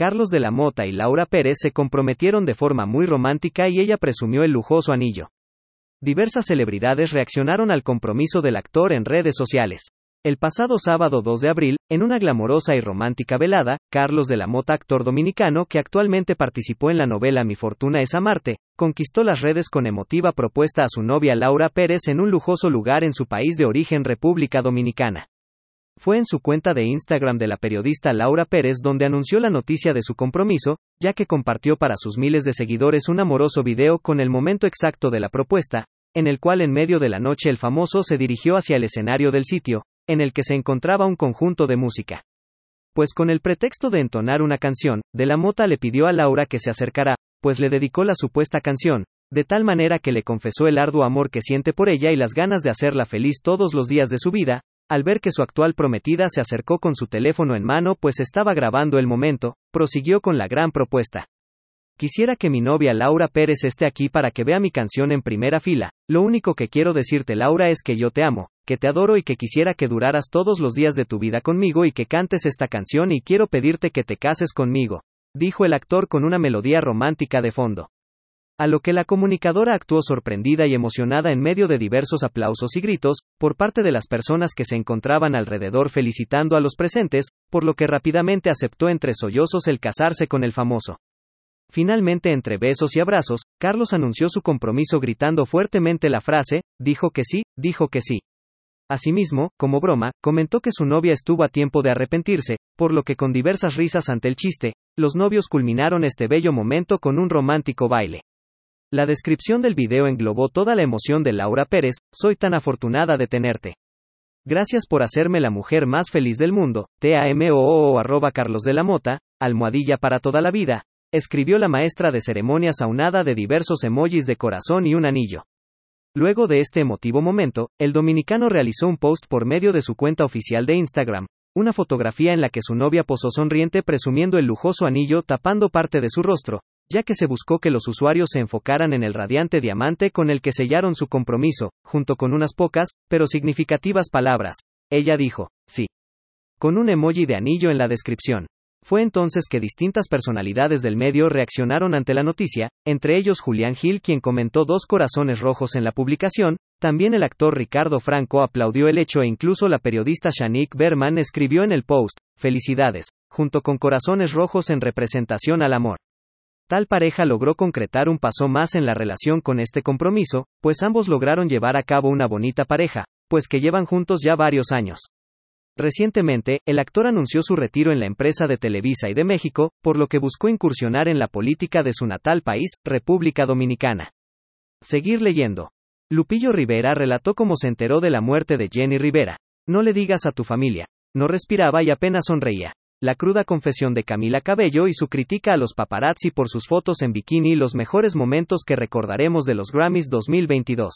Carlos de la Mota y Laura Pérez se comprometieron de forma muy romántica y ella presumió el lujoso anillo. Diversas celebridades reaccionaron al compromiso del actor en redes sociales. El pasado sábado 2 de abril, en una glamorosa y romántica velada, Carlos de la Mota, actor dominicano que actualmente participó en la novela Mi fortuna es amarte, conquistó las redes con emotiva propuesta a su novia Laura Pérez en un lujoso lugar en su país de origen República Dominicana. Fue en su cuenta de Instagram de la periodista Laura Pérez donde anunció la noticia de su compromiso, ya que compartió para sus miles de seguidores un amoroso video con el momento exacto de la propuesta, en el cual en medio de la noche el famoso se dirigió hacia el escenario del sitio, en el que se encontraba un conjunto de música. Pues con el pretexto de entonar una canción, De la Mota le pidió a Laura que se acercara, pues le dedicó la supuesta canción, de tal manera que le confesó el arduo amor que siente por ella y las ganas de hacerla feliz todos los días de su vida, al ver que su actual prometida se acercó con su teléfono en mano pues estaba grabando el momento, prosiguió con la gran propuesta. Quisiera que mi novia Laura Pérez esté aquí para que vea mi canción en primera fila. Lo único que quiero decirte Laura es que yo te amo, que te adoro y que quisiera que duraras todos los días de tu vida conmigo y que cantes esta canción y quiero pedirte que te cases conmigo, dijo el actor con una melodía romántica de fondo. A lo que la comunicadora actuó sorprendida y emocionada en medio de diversos aplausos y gritos, por parte de las personas que se encontraban alrededor felicitando a los presentes, por lo que rápidamente aceptó entre sollozos el casarse con el famoso. Finalmente, entre besos y abrazos, Carlos anunció su compromiso gritando fuertemente la frase, dijo que sí, dijo que sí. Asimismo, como broma, comentó que su novia estuvo a tiempo de arrepentirse, por lo que con diversas risas ante el chiste, los novios culminaron este bello momento con un romántico baile. La descripción del video englobó toda la emoción de Laura Pérez, soy tan afortunada de tenerte. Gracias por hacerme la mujer más feliz del mundo, TAMOO arroba Carlos de la Mota, almohadilla para toda la vida, escribió la maestra de ceremonias aunada de diversos emojis de corazón y un anillo. Luego de este emotivo momento, el dominicano realizó un post por medio de su cuenta oficial de Instagram, una fotografía en la que su novia posó sonriente presumiendo el lujoso anillo tapando parte de su rostro, ya que se buscó que los usuarios se enfocaran en el radiante diamante con el que sellaron su compromiso, junto con unas pocas, pero significativas palabras. Ella dijo, sí. Con un emoji de anillo en la descripción. Fue entonces que distintas personalidades del medio reaccionaron ante la noticia, entre ellos Julián Gil quien comentó dos corazones rojos en la publicación, también el actor Ricardo Franco aplaudió el hecho e incluso la periodista Shanique Berman escribió en el post, felicidades, junto con corazones rojos en representación al amor. Tal pareja logró concretar un paso más en la relación con este compromiso, pues ambos lograron llevar a cabo una bonita pareja, pues que llevan juntos ya varios años. Recientemente, el actor anunció su retiro en la empresa de Televisa y de México, por lo que buscó incursionar en la política de su natal país, República Dominicana. Seguir leyendo. Lupillo Rivera relató cómo se enteró de la muerte de Jenny Rivera. No le digas a tu familia. No respiraba y apenas sonreía. La cruda confesión de Camila Cabello y su crítica a los paparazzi por sus fotos en bikini los mejores momentos que recordaremos de los Grammys 2022.